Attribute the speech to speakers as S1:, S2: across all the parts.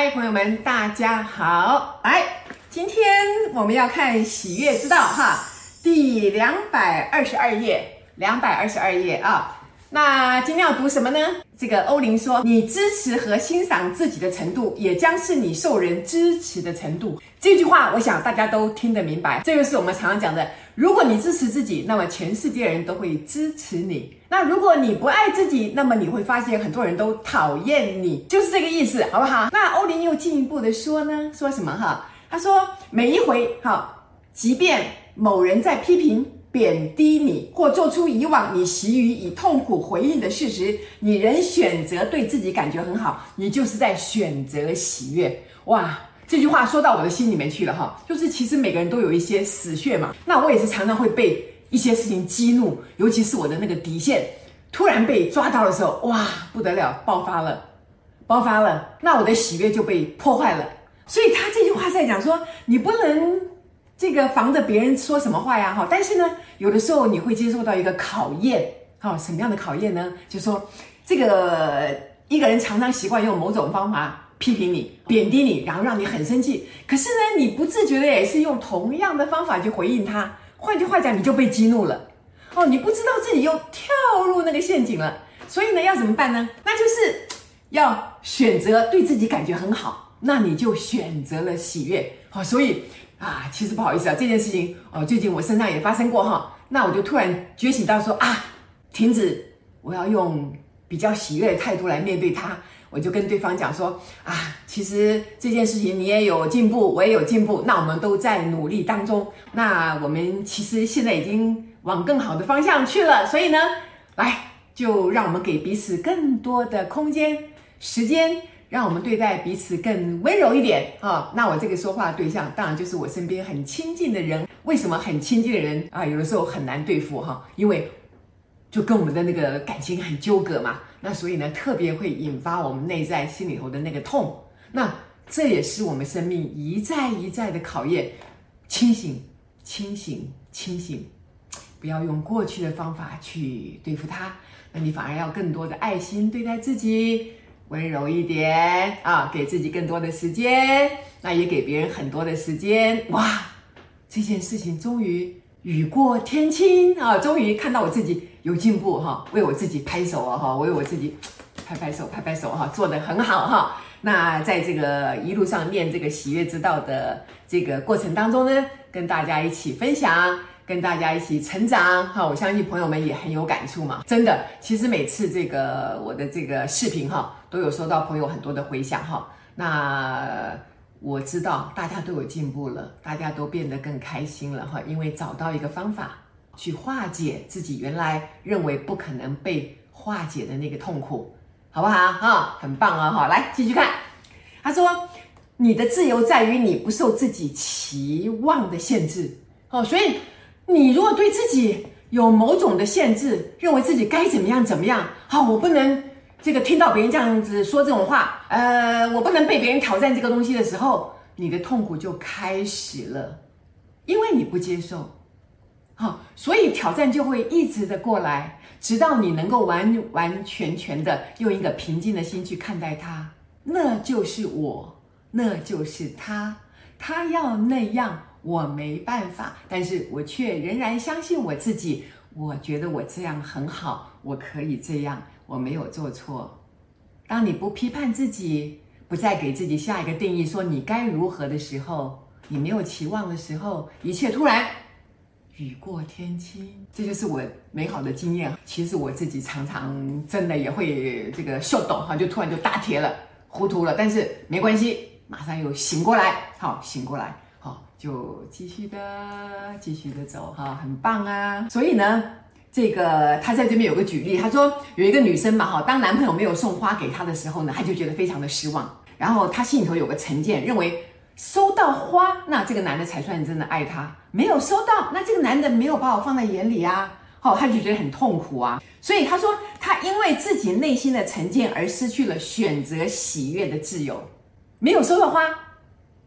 S1: 嗨，朋友们，大家好！来，今天我们要看《喜悦之道》哈，第两百二十二页，两百二十二页啊。那今天要读什么呢？这个欧林说：“你支持和欣赏自己的程度，也将是你受人支持的程度。”这句话，我想大家都听得明白。这就是我们常常讲的：如果你支持自己，那么全世界人都会支持你；那如果你不爱自己，那么你会发现很多人都讨厌你，就是这个意思，好不好？那欧林又进一步的说呢，说什么哈？他说：“每一回哈，即便某人在批评。”贬低你，或做出以往你习于以痛苦回应的事实，你仍选择对自己感觉很好，你就是在选择喜悦。哇，这句话说到我的心里面去了哈，就是其实每个人都有一些死穴嘛。那我也是常常会被一些事情激怒，尤其是我的那个底线突然被抓到的时候，哇，不得了，爆发了，爆发了，那我的喜悦就被破坏了。所以他这句话在讲说，你不能。这个防着别人说什么话呀，哈！但是呢，有的时候你会接受到一个考验，哈，什么样的考验呢？就说，这个一个人常常习惯用某种方法批评你、贬低你，然后让你很生气。可是呢，你不自觉的也是用同样的方法去回应他。换句话讲，你就被激怒了，哦，你不知道自己又跳入那个陷阱了。所以呢，要怎么办呢？那就是要选择对自己感觉很好，那你就选择了喜悦，好，所以。啊，其实不好意思啊，这件事情哦，最近我身上也发生过哈。那我就突然觉醒到说啊，停止，我要用比较喜悦的态度来面对它。我就跟对方讲说啊，其实这件事情你也有进步，我也有进步，那我们都在努力当中。那我们其实现在已经往更好的方向去了，所以呢，来，就让我们给彼此更多的空间、时间。让我们对待彼此更温柔一点啊！那我这个说话对象当然就是我身边很亲近的人。为什么很亲近的人啊，有的时候很难对付哈？因为就跟我们的那个感情很纠葛嘛。那所以呢，特别会引发我们内在心里头的那个痛。那这也是我们生命一再一再的考验。清醒，清醒，清醒！不要用过去的方法去对付他，那你反而要更多的爱心对待自己。温柔一点啊，给自己更多的时间，那也给别人很多的时间。哇，这件事情终于雨过天晴啊！终于看到我自己有进步哈，为我自己拍手啊哈，为我自己拍拍手，拍拍手哈，做得很好哈。那在这个一路上念这个喜悦之道的这个过程当中呢，跟大家一起分享。跟大家一起成长哈，我相信朋友们也很有感触嘛。真的，其实每次这个我的这个视频哈，都有收到朋友很多的回响哈。那我知道大家都有进步了，大家都变得更开心了哈，因为找到一个方法去化解自己原来认为不可能被化解的那个痛苦，好不好哈？很棒啊哈！来继续看，他说：“你的自由在于你不受自己期望的限制哦，所以。”你如果对自己有某种的限制，认为自己该怎么样怎么样，好，我不能这个听到别人这样子说这种话，呃，我不能被别人挑战这个东西的时候，你的痛苦就开始了，因为你不接受，好，所以挑战就会一直的过来，直到你能够完完全全的用一个平静的心去看待它，那就是我，那就是他，他要那样。我没办法，但是我却仍然相信我自己。我觉得我这样很好，我可以这样，我没有做错。当你不批判自己，不再给自己下一个定义，说你该如何的时候，你没有期望的时候，一切突然雨过天晴，这就是我美好的经验。其实我自己常常真的也会这个秀逗哈，就突然就打铁了，糊涂了，但是没关系，马上又醒过来，好，醒过来。好就继续的，继续的走哈，很棒啊！所以呢，这个他在这边有个举例，他说有一个女生嘛哈，当男朋友没有送花给她的时候呢，她就觉得非常的失望。然后她心里头有个成见，认为收到花，那这个男的才算真的爱她；没有收到，那这个男的没有把我放在眼里啊，好，他就觉得很痛苦啊。所以他说，他因为自己内心的成见而失去了选择喜悦的自由，没有收到花，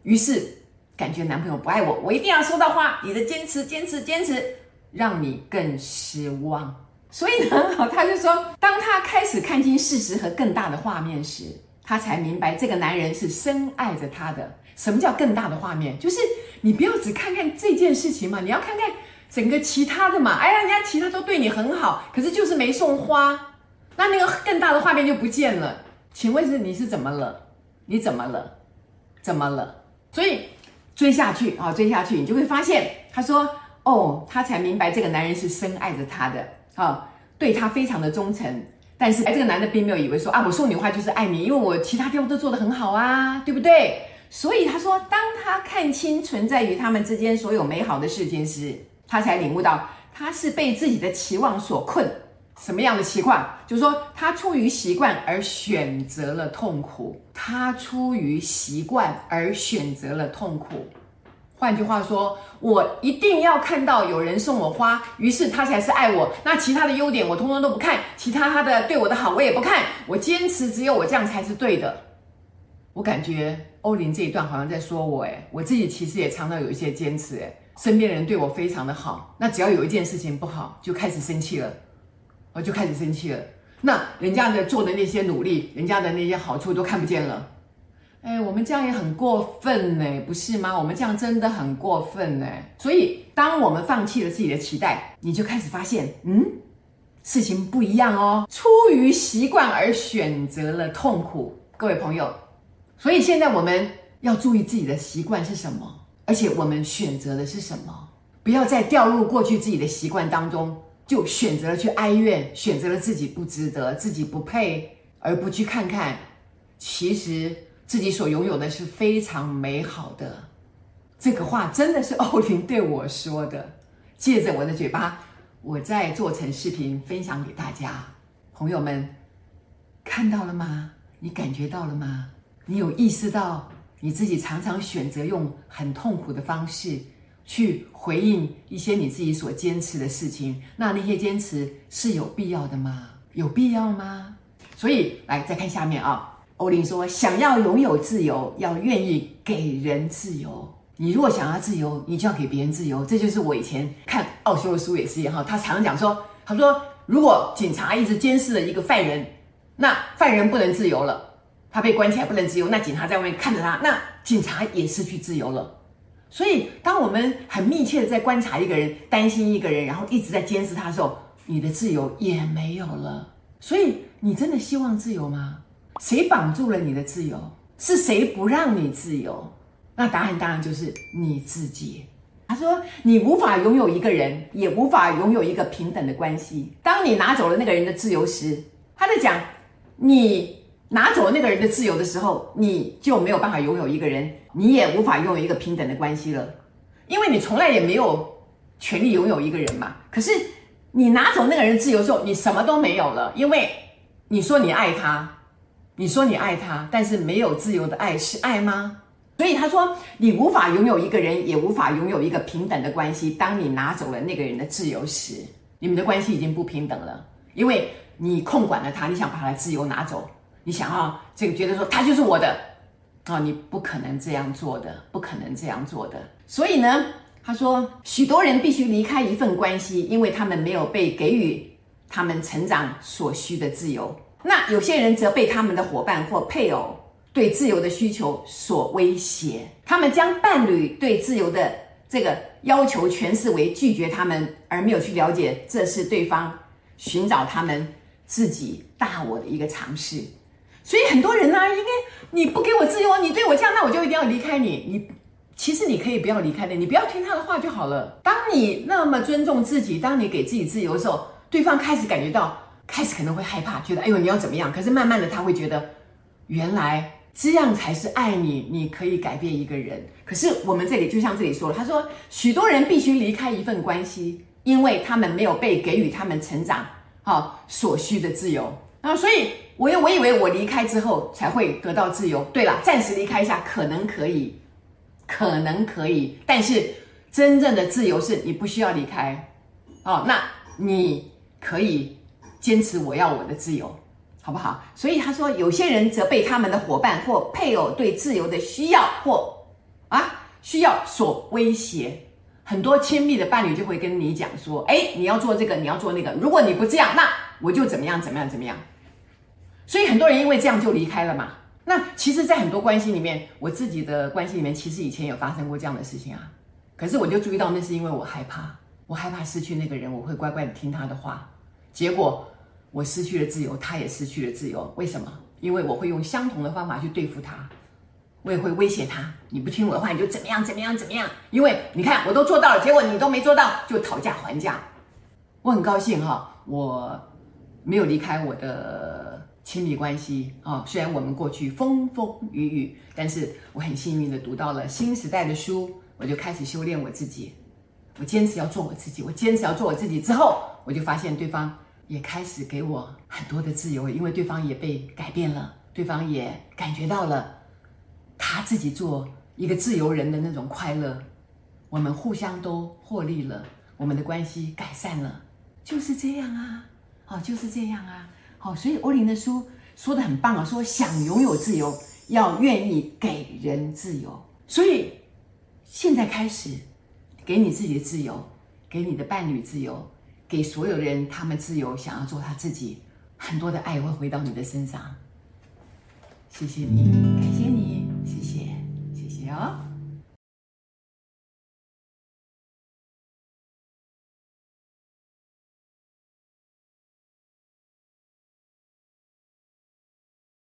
S1: 于是。感觉男朋友不爱我，我一定要收到花。你的坚持，坚持，坚持，让你更失望。所以呢，他就说，当他开始看清事实和更大的画面时，他才明白这个男人是深爱着他的。什么叫更大的画面？就是你不要只看看这件事情嘛，你要看看整个其他的嘛。哎呀，人家其他都对你很好，可是就是没送花，那那个更大的画面就不见了。请问是你是怎么了？你怎么了？怎么了？所以追下去啊，追下去，你就会发现，他说：“哦，他才明白这个男人是深爱着他的，啊，对他非常的忠诚。但是，哎，这个男的并没有以为说啊，我送你花就是爱你，因为我其他地方都做得很好啊，对不对？所以他说，当他看清存在于他们之间所有美好的事情时，他才领悟到他是被自己的期望所困。什么样的期望？就是说，他出于习惯而选择了痛苦。他出于习惯而选择了痛苦。换句话说，我一定要看到有人送我花，于是他才是爱我。那其他的优点我通通都不看，其他他的对我的好我也不看。我坚持只有我这样才是对的。我感觉欧林这一段好像在说我，诶，我自己其实也常常有一些坚持，诶，身边人对我非常的好，那只要有一件事情不好，就开始生气了。我就开始生气了。那人家的做的那些努力，人家的那些好处都看不见了。哎，我们这样也很过分呢，不是吗？我们这样真的很过分呢。所以，当我们放弃了自己的期待，你就开始发现，嗯，事情不一样哦。出于习惯而选择了痛苦，各位朋友。所以现在我们要注意自己的习惯是什么，而且我们选择的是什么，不要再掉入过去自己的习惯当中。就选择了去哀怨，选择了自己不值得、自己不配，而不去看看，其实自己所拥有的是非常美好的。这个话真的是欧林对我说的，借着我的嘴巴，我再做成视频分享给大家。朋友们，看到了吗？你感觉到了吗？你有意识到你自己常常选择用很痛苦的方式，去回应一些你自己所坚持的事情，那那些坚持是有必要的吗？有必要吗？所以来再看下面啊，欧林说，想要拥有自由，要愿意给人自由。你如果想要自由，你就要给别人自由。这就是我以前看奥修的书也是一样哈，他常常讲说，他说如果警察一直监视了一个犯人，那犯人不能自由了，他被关起来不能自由，那警察在外面看着他，那警察也失去自由了。所以，当我们很密切的在观察一个人，担心一个人，然后一直在监视他的时候，你的自由也没有了。所以，你真的希望自由吗？谁绑住了你的自由？是谁不让你自由？那答案当然就是你自己。他说，你无法拥有一个人，也无法拥有一个平等的关系。当你拿走了那个人的自由时，他在讲你。拿走那个人的自由的时候，你就没有办法拥有一个人，你也无法拥有一个平等的关系了，因为你从来也没有权利拥有一个人嘛。可是你拿走那个人自由的时候，你什么都没有了，因为你说你爱他，你说你爱他，但是没有自由的爱是爱吗？所以他说，你无法拥有一个人，也无法拥有一个平等的关系。当你拿走了那个人的自由时，你们的关系已经不平等了，因为你控管了他，你想把他自由拿走。你想要这个觉得说他就是我的啊、你不可能这样做的，不可能这样做的。所以呢，他说许多人必须离开一份关系，因为他们没有被给予他们成长所需的自由。那有些人则被他们的伙伴或配偶对自由的需求所威胁，他们将伴侣对自由的这个要求诠释为拒绝他们，而没有去了解这是对方寻找他们自己大我的一个尝试。所以很多人呢、啊，应该你不给我自由，你对我这样，那我就一定要离开你。你其实你可以不要离开的，你不要听他的话就好了。当你那么尊重自己，当你给自己自由的时候，对方开始感觉到，开始可能会害怕，觉得哎呦你要怎么样？可是慢慢的他会觉得，原来这样才是爱你，你可以改变一个人。可是我们这里就像这里说了，他说许多人必须离开一份关系，因为他们没有被给予他们成长好所需的自由。然后所以。我我以为我离开之后才会得到自由。对了，暂时离开一下可能可以，可能可以，但是真正的自由是你不需要离开，哦，那你可以坚持我要我的自由，好不好？所以他说，有些人则被他们的伙伴或配偶对自由的需要或啊需要所威胁。很多亲密的伴侣就会跟你讲说，哎，你要做这个，你要做那个，如果你不这样，那我就怎么样怎么样怎么样。所以很多人因为这样就离开了嘛，那其实，在很多关系里面，我自己的关系里面，其实以前有发生过这样的事情啊。可是我就注意到，那是因为我害怕，我害怕失去那个人，我会乖乖的听他的话。结果我失去了自由，他也失去了自由。为什么？因为我会用相同的方法去对付他，我也会威胁他：你不听我的话，你就怎么样怎么样怎么样。因为你看，我都做到了，结果你都没做到，就讨价还价。我很高兴哈，我没有离开我的亲密关系啊。虽然我们过去风风雨雨，但是我很幸运的读到了新时代的书。我就开始修炼我自己，我坚持要做我自己，我坚持要做我自己。之后，我就发现对方也开始给我很多的自由，因为对方也被改变了，对方也感觉到了他自己做一个自由人的那种快乐。我们互相都获利了，我们的关系改善了，就是这样啊，好，就是这样啊，好，所以欧林的书说的很棒啊，说想拥有自由，要愿意给人自由，所以。现在开始，给你自己的自由，给你的伴侣自由，给所有人他们自由，想要做他自己，很多的爱会回到你的身上。谢谢你，感谢你，谢谢，谢谢哦。